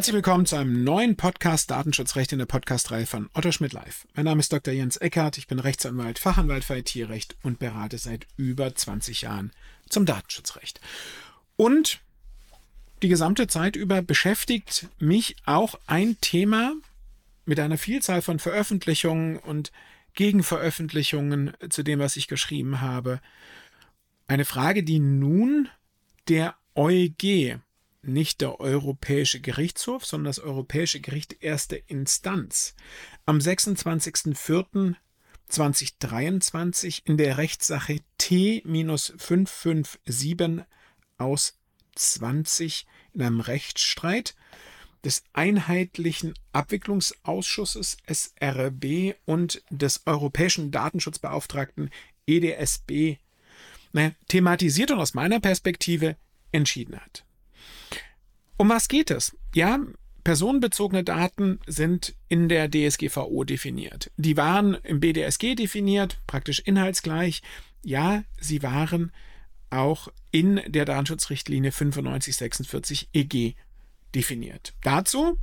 Herzlich willkommen zu einem neuen Podcast Datenschutzrecht in der Podcastreihe von Otto Schmidt Live. Mein Name ist Dr. Jens Eckert, ich bin Rechtsanwalt, Fachanwalt für IT-Recht und berate seit über 20 Jahren zum Datenschutzrecht. Und die gesamte Zeit über beschäftigt mich auch ein Thema mit einer Vielzahl von Veröffentlichungen und Gegenveröffentlichungen zu dem, was ich geschrieben habe. Eine Frage, die nun der EuG, nicht der Europäische Gerichtshof, sondern das Europäische Gericht erste Instanz am 26.04.2023 in der Rechtssache T-557 aus 20 in einem Rechtsstreit des Einheitlichen Abwicklungsausschusses SRB und des Europäischen Datenschutzbeauftragten EDSB naja, thematisiert und aus meiner Perspektive entschieden hat. Um was geht es? Ja, personenbezogene Daten sind in der DSGVO definiert. Die waren im BDSG definiert, praktisch inhaltsgleich. Ja, sie waren auch in der Datenschutzrichtlinie 9546 EG definiert. Dazu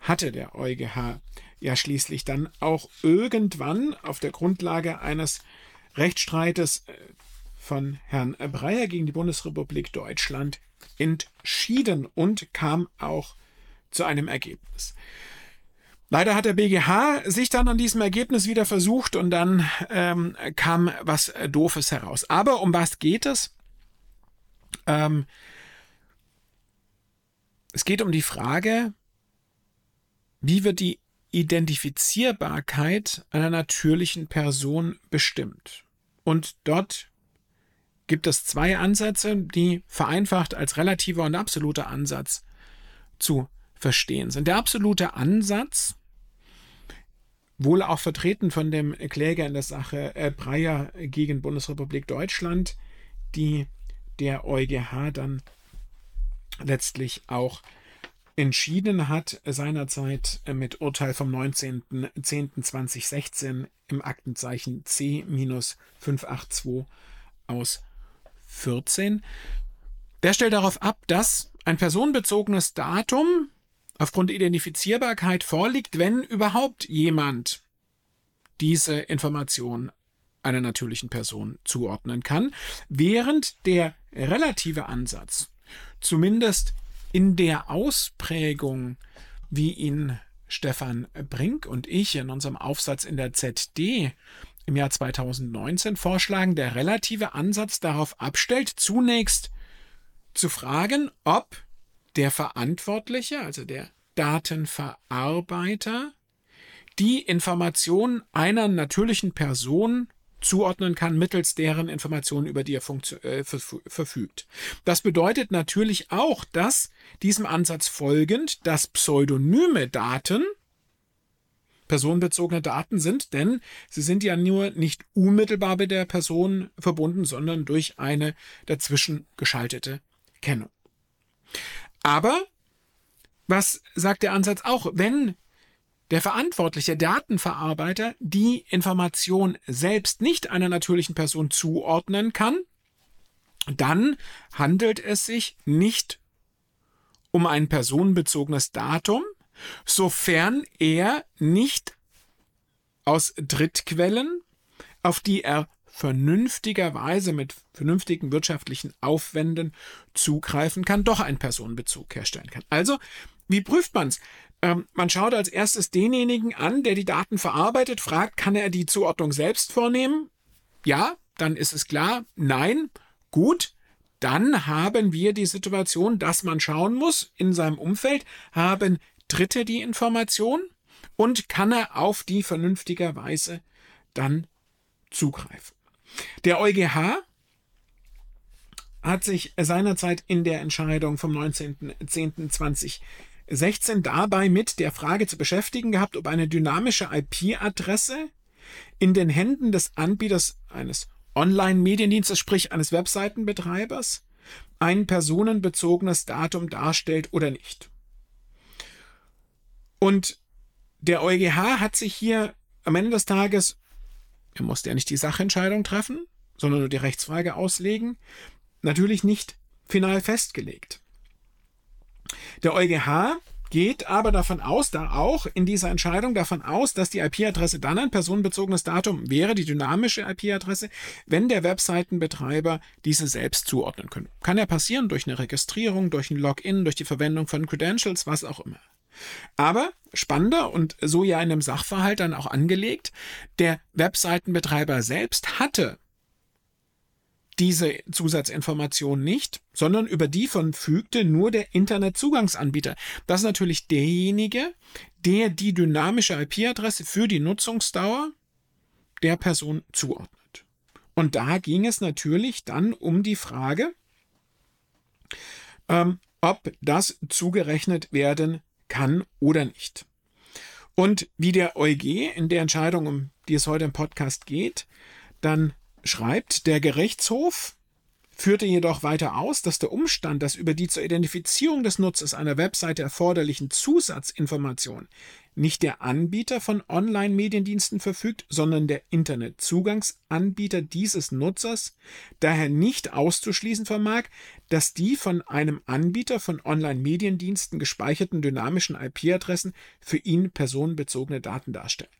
hatte der EuGH ja schließlich dann auch irgendwann auf der Grundlage eines Rechtsstreites äh, von Herrn Breyer gegen die Bundesrepublik Deutschland entschieden und kam auch zu einem Ergebnis. Leider hat der BGH sich dann an diesem Ergebnis wieder versucht und dann ähm, kam was Doofes heraus. Aber um was geht es? Ähm, es geht um die Frage, wie wird die Identifizierbarkeit einer natürlichen Person bestimmt? Und dort gibt es zwei Ansätze, die vereinfacht als relativer und absoluter Ansatz zu verstehen sind. Der absolute Ansatz, wohl auch vertreten von dem Kläger in der Sache äh, Breyer gegen Bundesrepublik Deutschland, die der EuGH dann letztlich auch entschieden hat, seinerzeit mit Urteil vom 19.10.2016 im Aktenzeichen C-582 aus 14. Der stellt darauf ab, dass ein personenbezogenes Datum aufgrund Identifizierbarkeit vorliegt, wenn überhaupt jemand diese Information einer natürlichen Person zuordnen kann, während der relative Ansatz zumindest in der Ausprägung, wie ihn Stefan Brink und ich in unserem Aufsatz in der ZD im Jahr 2019 vorschlagen, der relative Ansatz darauf abstellt, zunächst zu fragen, ob der Verantwortliche, also der Datenverarbeiter, die Informationen einer natürlichen Person zuordnen kann, mittels deren Informationen, über die er äh, verfügt. Das bedeutet natürlich auch, dass diesem Ansatz folgend, dass pseudonyme Daten personenbezogene Daten sind, denn sie sind ja nur nicht unmittelbar mit der Person verbunden, sondern durch eine dazwischen geschaltete Kennung. Aber was sagt der Ansatz auch? Wenn der verantwortliche Datenverarbeiter die Information selbst nicht einer natürlichen Person zuordnen kann, dann handelt es sich nicht um ein personenbezogenes Datum, sofern er nicht aus Drittquellen, auf die er vernünftigerweise mit vernünftigen wirtschaftlichen Aufwänden zugreifen kann, doch einen Personenbezug herstellen kann. Also, wie prüft man's? Ähm, man schaut als erstes denjenigen an, der die Daten verarbeitet, fragt, kann er die Zuordnung selbst vornehmen? Ja, dann ist es klar. Nein, gut. Dann haben wir die Situation, dass man schauen muss, in seinem Umfeld haben Dritte die Information und kann er auf die vernünftigerweise dann zugreifen. Der EuGH hat sich seinerzeit in der Entscheidung vom 19.10.2016 dabei mit der Frage zu beschäftigen gehabt, ob eine dynamische IP-Adresse in den Händen des Anbieters eines Online-Mediendienstes, sprich eines Webseitenbetreibers, ein personenbezogenes Datum darstellt oder nicht. Und der EuGH hat sich hier am Ende des Tages, er musste ja nicht die Sachentscheidung treffen, sondern nur die Rechtsfrage auslegen, natürlich nicht final festgelegt. Der EuGH geht aber davon aus, da auch in dieser Entscheidung davon aus, dass die IP-Adresse dann ein personenbezogenes Datum wäre, die dynamische IP-Adresse, wenn der Webseitenbetreiber diese selbst zuordnen könnte. Kann ja passieren durch eine Registrierung, durch ein Login, durch die Verwendung von Credentials, was auch immer. Aber spannender und so ja in einem Sachverhalt dann auch angelegt, der Webseitenbetreiber selbst hatte diese Zusatzinformation nicht, sondern über die verfügte nur der Internetzugangsanbieter. Das ist natürlich derjenige, der die dynamische IP-Adresse für die Nutzungsdauer der Person zuordnet. Und da ging es natürlich dann um die Frage, ähm, ob das zugerechnet werden kann oder nicht. Und wie der EuG in der Entscheidung, um die es heute im Podcast geht, dann schreibt, der Gerichtshof führte jedoch weiter aus, dass der Umstand, dass über die zur Identifizierung des Nutzers einer Webseite erforderlichen Zusatzinformationen nicht der Anbieter von Online-Mediendiensten verfügt, sondern der Internetzugangsanbieter dieses Nutzers, daher nicht auszuschließen vermag, dass die von einem Anbieter von Online-Mediendiensten gespeicherten dynamischen IP-Adressen für ihn personenbezogene Daten darstellen.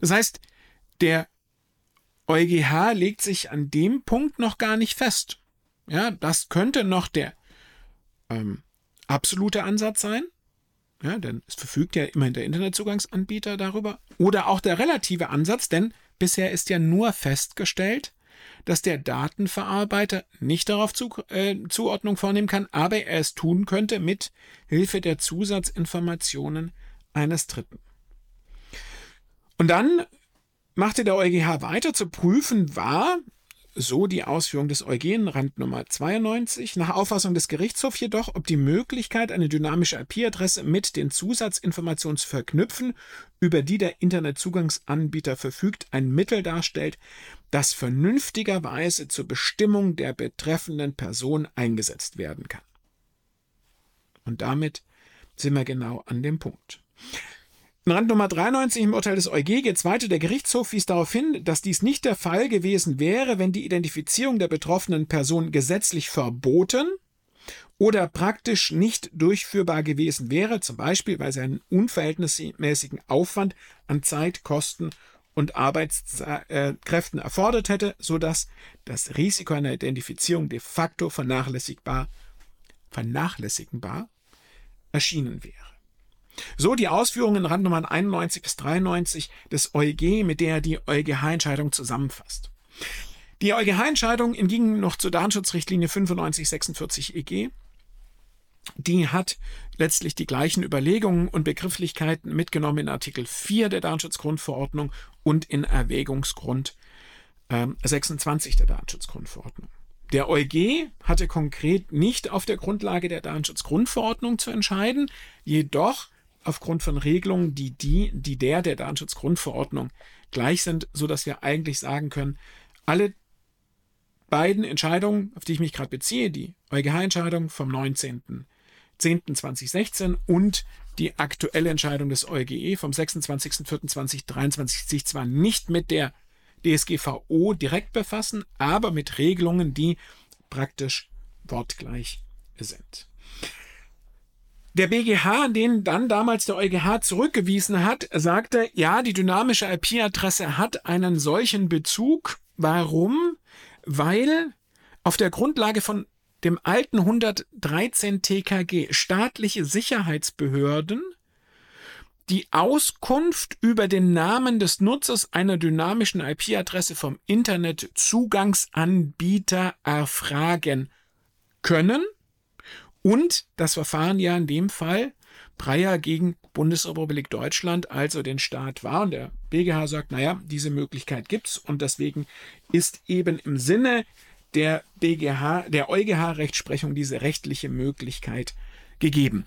Das heißt, der EuGH legt sich an dem Punkt noch gar nicht fest. Ja, das könnte noch der ähm, absolute Ansatz sein. Ja, denn es verfügt ja immerhin der Internetzugangsanbieter darüber. Oder auch der relative Ansatz, denn bisher ist ja nur festgestellt, dass der Datenverarbeiter nicht darauf zu, äh, Zuordnung vornehmen kann, aber er es tun könnte mit Hilfe der Zusatzinformationen eines Dritten. Und dann machte der EuGH weiter zu prüfen, war, so die Ausführung des EuG in Rand Nummer 92, nach Auffassung des Gerichtshofs jedoch, ob die Möglichkeit, eine dynamische IP-Adresse mit den Zusatzinformationen zu verknüpfen, über die der Internetzugangsanbieter verfügt, ein Mittel darstellt, das vernünftigerweise zur Bestimmung der betreffenden Person eingesetzt werden kann. Und damit sind wir genau an dem Punkt. In Rand Nummer 93 im Urteil des EuG geht weiter. Der Gerichtshof wies darauf hin, dass dies nicht der Fall gewesen wäre, wenn die Identifizierung der betroffenen Person gesetzlich verboten oder praktisch nicht durchführbar gewesen wäre, zum Beispiel weil sie einen unverhältnismäßigen Aufwand an Zeit, Kosten und Arbeitskräften erfordert hätte, sodass das Risiko einer Identifizierung de facto vernachlässigbar, vernachlässigbar erschienen wäre. So die Ausführungen in Randnummern 91 bis 93 des EuG, mit der er die EuGH-Entscheidung zusammenfasst. Die EuGH-Entscheidung entging noch zur Datenschutzrichtlinie 9546 EG. Die hat letztlich die gleichen Überlegungen und Begrifflichkeiten mitgenommen in Artikel 4 der Datenschutzgrundverordnung und in Erwägungsgrund äh, 26 der Datenschutzgrundverordnung. Der EuG hatte konkret nicht auf der Grundlage der Datenschutzgrundverordnung zu entscheiden, jedoch aufgrund von Regelungen, die, die, die der der Datenschutzgrundverordnung gleich sind, so dass wir eigentlich sagen können, alle beiden Entscheidungen, auf die ich mich gerade beziehe, die EuGH-Entscheidung vom 19.10.2016 und die aktuelle Entscheidung des EuGE vom 26.04.2023 sich zwar nicht mit der DSGVO direkt befassen, aber mit Regelungen, die praktisch wortgleich sind. Der BGH, den dann damals der EuGH zurückgewiesen hat, sagte, ja, die dynamische IP-Adresse hat einen solchen Bezug. Warum? Weil auf der Grundlage von dem alten 113 TKG staatliche Sicherheitsbehörden die Auskunft über den Namen des Nutzers einer dynamischen IP-Adresse vom Internetzugangsanbieter erfragen können und das Verfahren ja in dem Fall Breyer gegen Bundesrepublik Deutschland, also den Staat war. Und der BGH sagt, naja, diese Möglichkeit gibt's und deswegen ist eben im Sinne der BGH, der EuGH-Rechtsprechung diese rechtliche Möglichkeit gegeben.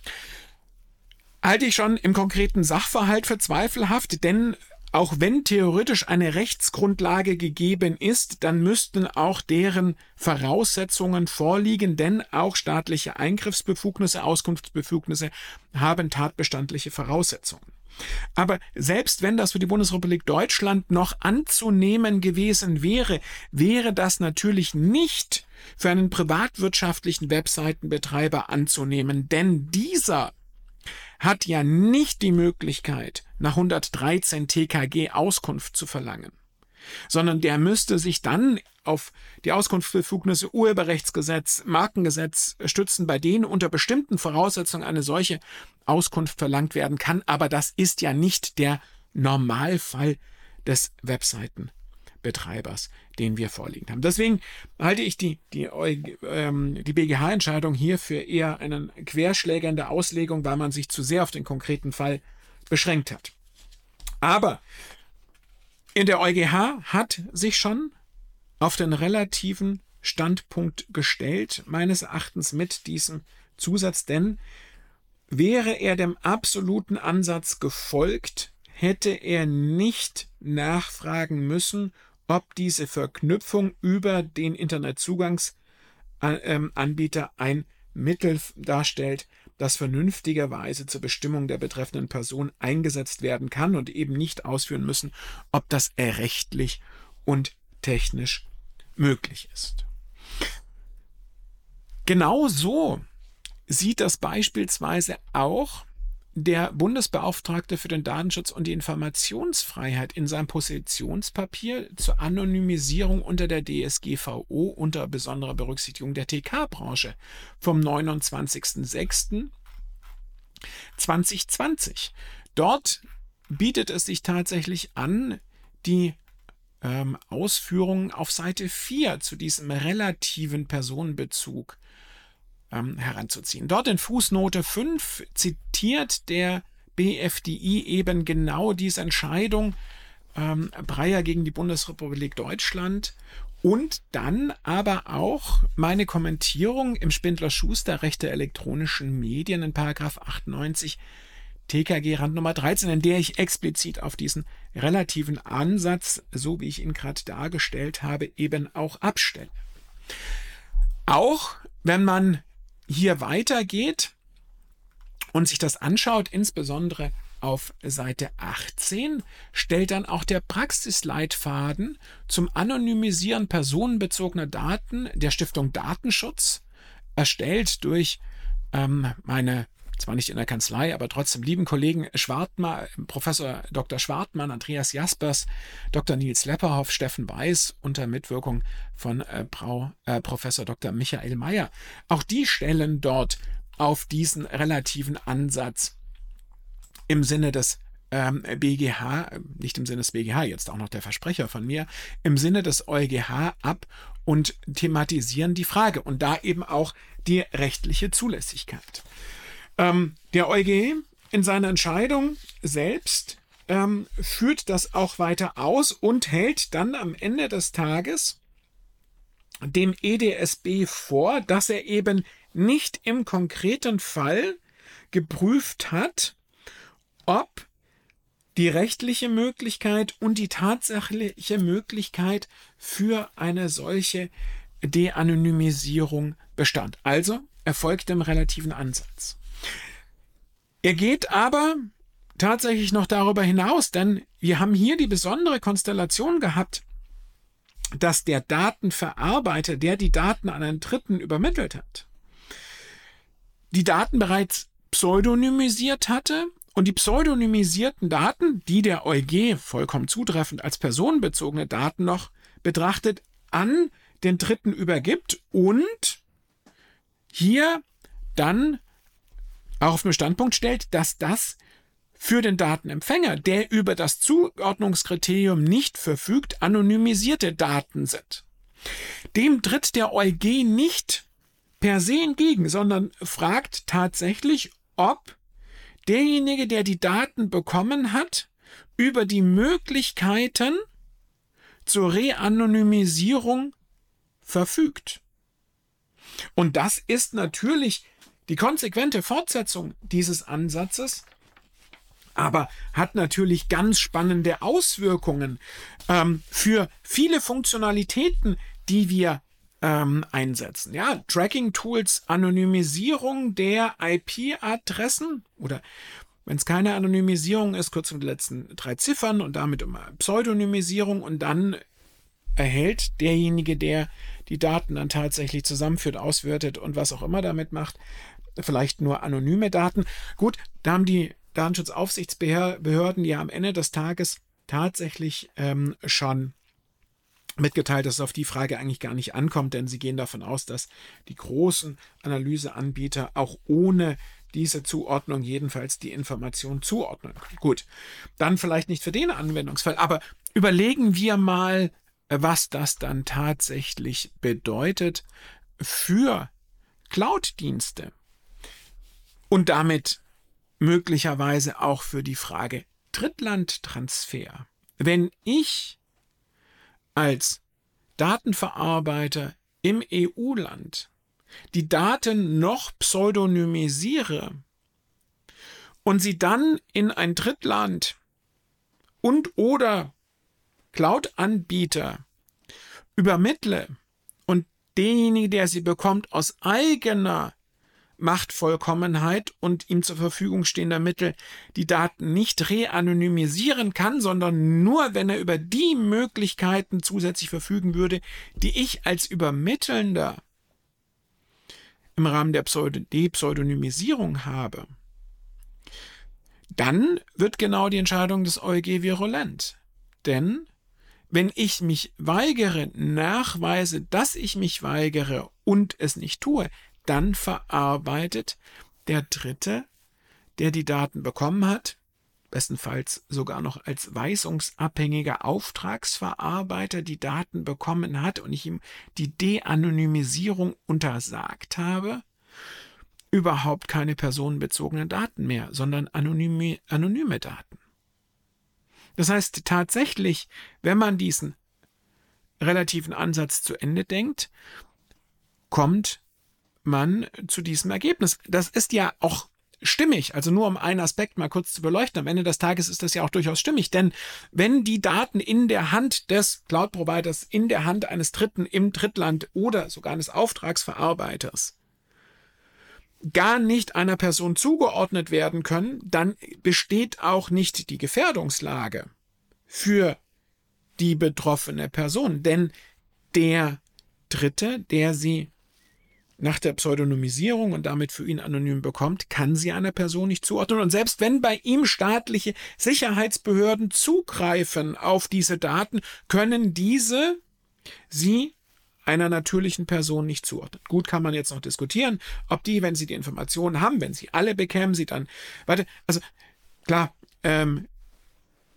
Halte ich schon im konkreten Sachverhalt für zweifelhaft, denn auch wenn theoretisch eine Rechtsgrundlage gegeben ist, dann müssten auch deren Voraussetzungen vorliegen, denn auch staatliche Eingriffsbefugnisse, Auskunftsbefugnisse haben tatbestandliche Voraussetzungen. Aber selbst wenn das für die Bundesrepublik Deutschland noch anzunehmen gewesen wäre, wäre das natürlich nicht für einen privatwirtschaftlichen Webseitenbetreiber anzunehmen, denn dieser hat ja nicht die Möglichkeit, nach 113 TKG Auskunft zu verlangen, sondern der müsste sich dann auf die Auskunftsbefugnisse Urheberrechtsgesetz, Markengesetz stützen, bei denen unter bestimmten Voraussetzungen eine solche Auskunft verlangt werden kann, aber das ist ja nicht der Normalfall des Webseiten Betreibers, den wir vorliegen haben. Deswegen halte ich die, die, ähm, die BGH-Entscheidung hier für eher einen Querschläger Auslegung, weil man sich zu sehr auf den konkreten Fall beschränkt hat. Aber in der EuGH hat sich schon auf den relativen Standpunkt gestellt, meines Erachtens mit diesem Zusatz, denn wäre er dem absoluten Ansatz gefolgt, hätte er nicht nachfragen müssen, ob diese Verknüpfung über den Internetzugangsanbieter ein Mittel darstellt, das vernünftigerweise zur Bestimmung der betreffenden Person eingesetzt werden kann und eben nicht ausführen müssen, ob das rechtlich und technisch möglich ist. Genau so sieht das beispielsweise auch der Bundesbeauftragte für den Datenschutz und die Informationsfreiheit in seinem Positionspapier zur Anonymisierung unter der DSGVO unter besonderer Berücksichtigung der TK-Branche vom 29.06.2020. Dort bietet es sich tatsächlich an, die ähm, Ausführungen auf Seite 4 zu diesem relativen Personenbezug ähm, heranzuziehen. Dort in Fußnote 5 zitiert der BFDI eben genau diese Entscheidung ähm, Breyer gegen die Bundesrepublik Deutschland und dann aber auch meine Kommentierung im Spindler-Schuster Recht der elektronischen Medien in Paragraph 98 TKG Rand Nummer 13, in der ich explizit auf diesen relativen Ansatz, so wie ich ihn gerade dargestellt habe, eben auch abstelle. Auch wenn man hier weitergeht und sich das anschaut, insbesondere auf Seite 18 stellt dann auch der Praxisleitfaden zum Anonymisieren personenbezogener Daten der Stiftung Datenschutz, erstellt durch ähm, meine zwar nicht in der Kanzlei, aber trotzdem lieben Kollegen Schwartmann, Professor Dr. Schwartmann, Andreas Jaspers, Dr. Nils Lepperhoff, Steffen Weiß unter Mitwirkung von äh, Frau, äh, Professor Dr. Michael Mayer. Auch die stellen dort auf diesen relativen Ansatz im Sinne des ähm, BGH, nicht im Sinne des BGH, jetzt auch noch der Versprecher von mir, im Sinne des EuGH ab und thematisieren die Frage und da eben auch die rechtliche Zulässigkeit. Ähm, der EuGH in seiner Entscheidung selbst ähm, führt das auch weiter aus und hält dann am Ende des Tages dem EDSB vor, dass er eben nicht im konkreten Fall geprüft hat, ob die rechtliche Möglichkeit und die tatsächliche Möglichkeit für eine solche De-Anonymisierung bestand. Also erfolgt im relativen Ansatz. Er geht aber tatsächlich noch darüber hinaus, denn wir haben hier die besondere Konstellation gehabt, dass der Datenverarbeiter, der die Daten an einen Dritten übermittelt hat, die Daten bereits pseudonymisiert hatte und die pseudonymisierten Daten, die der EuG vollkommen zutreffend als personenbezogene Daten noch betrachtet, an den Dritten übergibt und hier dann auch auf den Standpunkt stellt, dass das für den Datenempfänger, der über das Zuordnungskriterium nicht verfügt, anonymisierte Daten sind. Dem tritt der EuG nicht per se entgegen, sondern fragt tatsächlich, ob derjenige, der die Daten bekommen hat, über die Möglichkeiten zur Reanonymisierung verfügt. Und das ist natürlich die konsequente Fortsetzung dieses Ansatzes aber hat natürlich ganz spannende Auswirkungen ähm, für viele Funktionalitäten, die wir ähm, einsetzen. Ja, Tracking-Tools, Anonymisierung der IP-Adressen oder wenn es keine Anonymisierung ist, kurz um die letzten drei Ziffern und damit um Pseudonymisierung und dann erhält derjenige, der die Daten dann tatsächlich zusammenführt, auswertet und was auch immer damit macht, vielleicht nur anonyme Daten. Gut, da haben die Datenschutzaufsichtsbehörden ja am Ende des Tages tatsächlich ähm, schon mitgeteilt, dass es auf die Frage eigentlich gar nicht ankommt, denn sie gehen davon aus, dass die großen Analyseanbieter auch ohne diese Zuordnung jedenfalls die Information zuordnen. Gut, dann vielleicht nicht für den Anwendungsfall, aber überlegen wir mal, was das dann tatsächlich bedeutet für Cloud-Dienste und damit möglicherweise auch für die Frage Drittlandtransfer. Wenn ich als Datenverarbeiter im EU-Land die Daten noch pseudonymisiere und sie dann in ein Drittland und oder Cloud-Anbieter übermittle und derjenige, der sie bekommt, aus eigener Machtvollkommenheit und ihm zur Verfügung stehender Mittel die Daten nicht reanonymisieren kann, sondern nur, wenn er über die Möglichkeiten zusätzlich verfügen würde, die ich als Übermittelnder im Rahmen der Pseudonymisierung habe, dann wird genau die Entscheidung des EuG virulent. Denn wenn ich mich weigere, nachweise, dass ich mich weigere und es nicht tue, dann verarbeitet der Dritte, der die Daten bekommen hat, bestenfalls sogar noch als weisungsabhängiger Auftragsverarbeiter die Daten bekommen hat und ich ihm die De-Anonymisierung untersagt habe, überhaupt keine personenbezogenen Daten mehr, sondern anonyme, anonyme Daten. Das heißt tatsächlich, wenn man diesen relativen Ansatz zu Ende denkt, kommt man zu diesem Ergebnis. Das ist ja auch stimmig. Also nur um einen Aspekt mal kurz zu beleuchten. Am Ende des Tages ist das ja auch durchaus stimmig, denn wenn die Daten in der Hand des Cloud-Providers, in der Hand eines Dritten im Drittland oder sogar eines Auftragsverarbeiters gar nicht einer Person zugeordnet werden können, dann besteht auch nicht die Gefährdungslage für die betroffene Person, denn der Dritte, der sie nach der Pseudonymisierung und damit für ihn anonym bekommt, kann sie einer Person nicht zuordnen. Und selbst wenn bei ihm staatliche Sicherheitsbehörden zugreifen auf diese Daten, können diese sie einer natürlichen Person nicht zuordnen. Gut kann man jetzt noch diskutieren, ob die, wenn sie die Informationen haben, wenn sie alle bekämen, sie dann, warte, also klar, ähm,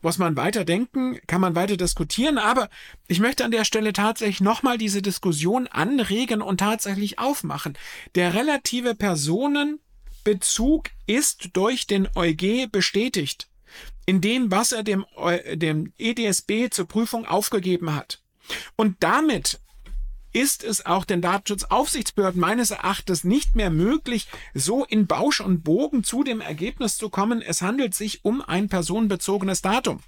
muss man weiter denken, kann man weiter diskutieren, aber ich möchte an der Stelle tatsächlich nochmal diese Diskussion anregen und tatsächlich aufmachen. Der relative Personenbezug ist durch den EuG bestätigt, in dem, was er dem, dem EDSB zur Prüfung aufgegeben hat. Und damit ist es auch den Datenschutzaufsichtsbehörden meines Erachtens nicht mehr möglich, so in Bausch und Bogen zu dem Ergebnis zu kommen, es handelt sich um ein personenbezogenes Datum.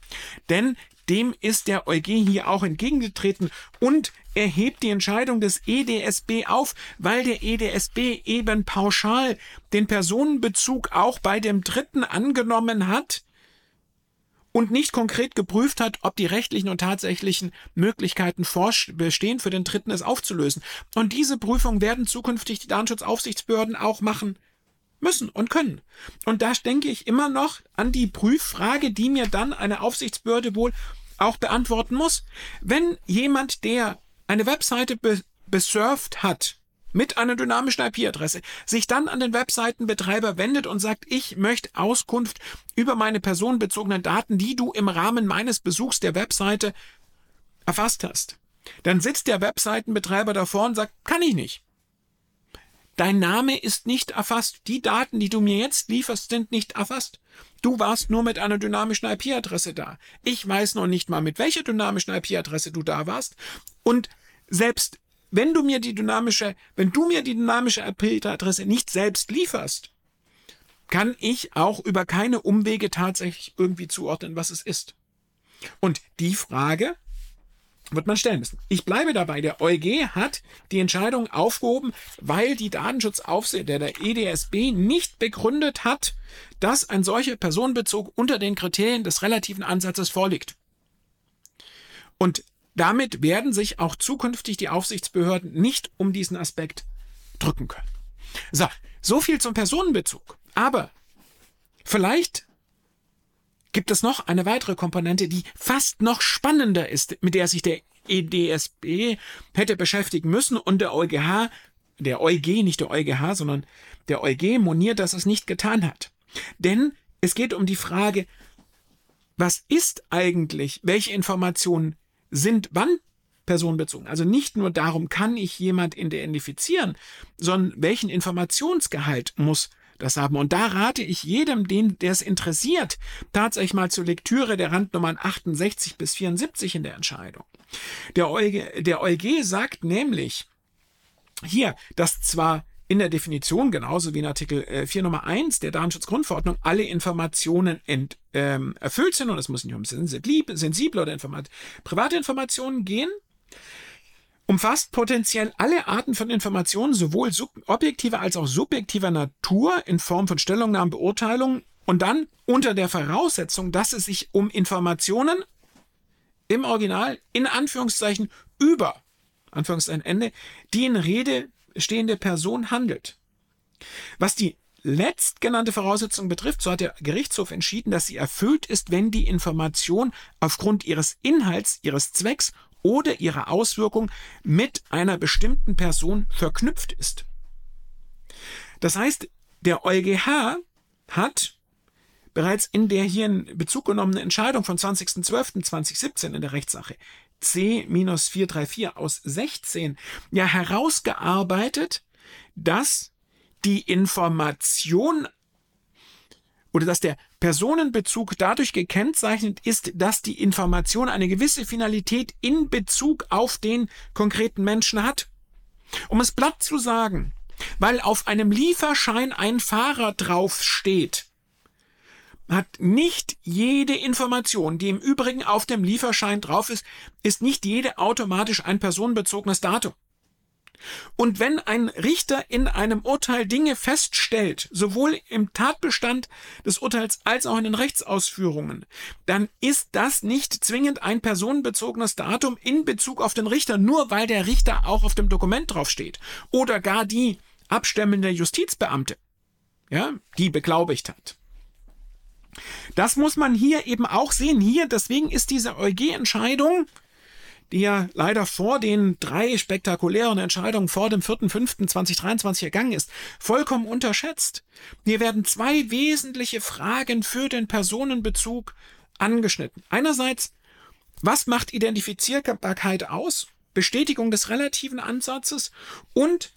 Denn dem ist der EuG hier auch entgegengetreten und erhebt die Entscheidung des EDSB auf, weil der EDSB eben pauschal den Personenbezug auch bei dem Dritten angenommen hat und nicht konkret geprüft hat, ob die rechtlichen und tatsächlichen Möglichkeiten bestehen, für den Dritten es aufzulösen. Und diese Prüfung werden zukünftig die Datenschutzaufsichtsbehörden auch machen müssen und können. Und da denke ich immer noch an die Prüffrage, die mir dann eine Aufsichtsbehörde wohl auch beantworten muss. Wenn jemand, der eine Webseite be besurft hat, mit einer dynamischen IP-Adresse sich dann an den Webseitenbetreiber wendet und sagt, ich möchte Auskunft über meine personenbezogenen Daten, die du im Rahmen meines Besuchs der Webseite erfasst hast. Dann sitzt der Webseitenbetreiber davor und sagt, kann ich nicht. Dein Name ist nicht erfasst. Die Daten, die du mir jetzt lieferst, sind nicht erfasst. Du warst nur mit einer dynamischen IP-Adresse da. Ich weiß noch nicht mal, mit welcher dynamischen IP-Adresse du da warst. Und selbst wenn du mir die dynamische, wenn du mir die dynamische IP-Adresse nicht selbst lieferst, kann ich auch über keine Umwege tatsächlich irgendwie zuordnen, was es ist. Und die Frage wird man stellen müssen. Ich bleibe dabei, der EuG hat die Entscheidung aufgehoben, weil die Datenschutzaufsicht der, der EDSB nicht begründet hat, dass ein solcher Personenbezug unter den Kriterien des relativen Ansatzes vorliegt. Und damit werden sich auch zukünftig die Aufsichtsbehörden nicht um diesen Aspekt drücken können. So, so viel zum Personenbezug. Aber vielleicht gibt es noch eine weitere Komponente, die fast noch spannender ist, mit der sich der EDSB hätte beschäftigen müssen und der EuGH, der EuG, nicht der EuGH, sondern der EuG moniert, dass es nicht getan hat. Denn es geht um die Frage, was ist eigentlich, welche Informationen sind wann personenbezogen. Also nicht nur darum, kann ich jemand identifizieren, sondern welchen Informationsgehalt muss das haben. Und da rate ich jedem, den, der es interessiert, tatsächlich mal zur Lektüre der Randnummern 68 bis 74 in der Entscheidung. Der EuG, der EuG sagt nämlich hier, dass zwar in der Definition, genauso wie in Artikel 4 äh, Nummer 1 der Datenschutzgrundverordnung, alle Informationen ent, ähm, erfüllt sind und es muss nicht um sensible oder Informat private Informationen gehen, umfasst potenziell alle Arten von Informationen, sowohl objektiver als auch subjektiver Natur in Form von Stellungnahmen, Beurteilungen und dann unter der Voraussetzung, dass es sich um Informationen im Original in Anführungszeichen über Anführungszeichen Ende, die in Rede stehende Person handelt. Was die letztgenannte Voraussetzung betrifft, so hat der Gerichtshof entschieden, dass sie erfüllt ist, wenn die Information aufgrund ihres Inhalts, ihres Zwecks oder ihrer Auswirkung mit einer bestimmten Person verknüpft ist. Das heißt, der EuGH hat bereits in der hier in Bezug genommenen Entscheidung von 20.12.2017 in der Rechtssache C-434 aus 16 ja herausgearbeitet, dass die Information oder dass der Personenbezug dadurch gekennzeichnet ist, dass die Information eine gewisse Finalität in Bezug auf den konkreten Menschen hat. Um es platt zu sagen, weil auf einem Lieferschein ein Fahrer drauf steht, hat nicht jede Information, die im Übrigen auf dem Lieferschein drauf ist, ist nicht jede automatisch ein personenbezogenes Datum. Und wenn ein Richter in einem Urteil Dinge feststellt, sowohl im Tatbestand des Urteils als auch in den Rechtsausführungen, dann ist das nicht zwingend ein personenbezogenes Datum in Bezug auf den Richter, nur weil der Richter auch auf dem Dokument draufsteht. Oder gar die abstemmende Justizbeamte, ja, die beglaubigt hat. Das muss man hier eben auch sehen. Hier, deswegen ist diese EuG-Entscheidung die ja leider vor den drei spektakulären Entscheidungen vor dem 4.5.2023 ergangen ist, vollkommen unterschätzt. Hier werden zwei wesentliche Fragen für den Personenbezug angeschnitten. Einerseits, was macht Identifizierbarkeit aus? Bestätigung des relativen Ansatzes und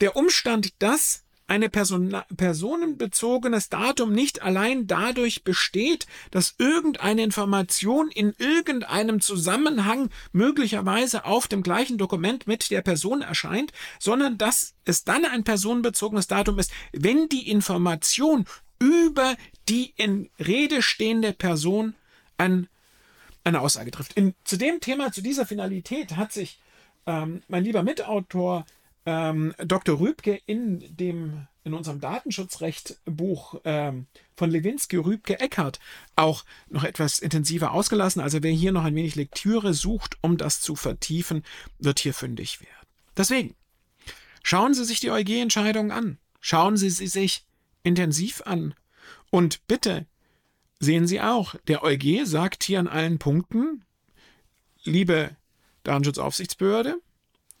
der Umstand, dass eine Person personenbezogenes Datum nicht allein dadurch besteht, dass irgendeine Information in irgendeinem Zusammenhang möglicherweise auf dem gleichen Dokument mit der Person erscheint, sondern dass es dann ein personenbezogenes Datum ist, wenn die Information über die in Rede stehende Person ein, eine Aussage trifft. In, zu dem Thema, zu dieser Finalität hat sich ähm, mein lieber Mitautor ähm, Dr. Rübke in dem in unserem Datenschutzrecht-Buch ähm, von Lewinsky, Rübke, Eckhardt auch noch etwas intensiver ausgelassen. Also wer hier noch ein wenig Lektüre sucht, um das zu vertiefen, wird hier fündig werden. Deswegen, schauen Sie sich die EuG-Entscheidung an. Schauen Sie sie sich intensiv an. Und bitte sehen Sie auch, der EuG sagt hier an allen Punkten, liebe Datenschutzaufsichtsbehörde,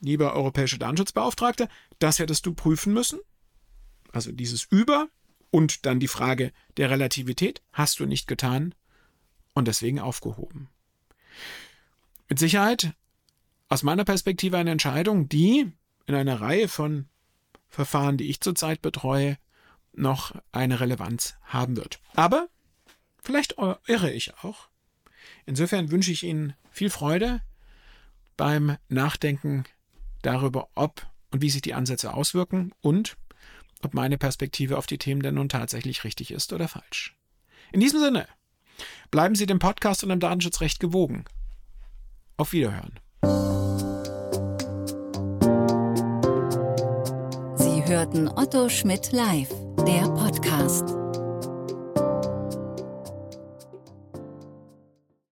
lieber europäische Datenschutzbeauftragte, das hättest du prüfen müssen. Also dieses Über und dann die Frage der Relativität hast du nicht getan und deswegen aufgehoben. Mit Sicherheit aus meiner Perspektive eine Entscheidung, die in einer Reihe von Verfahren, die ich zurzeit betreue, noch eine Relevanz haben wird. Aber vielleicht irre ich auch. Insofern wünsche ich Ihnen viel Freude beim Nachdenken darüber, ob und wie sich die Ansätze auswirken und ob meine Perspektive auf die Themen denn nun tatsächlich richtig ist oder falsch. In diesem Sinne, bleiben Sie dem Podcast und dem Datenschutzrecht gewogen. Auf Wiederhören. Sie hörten Otto Schmidt live, der Podcast.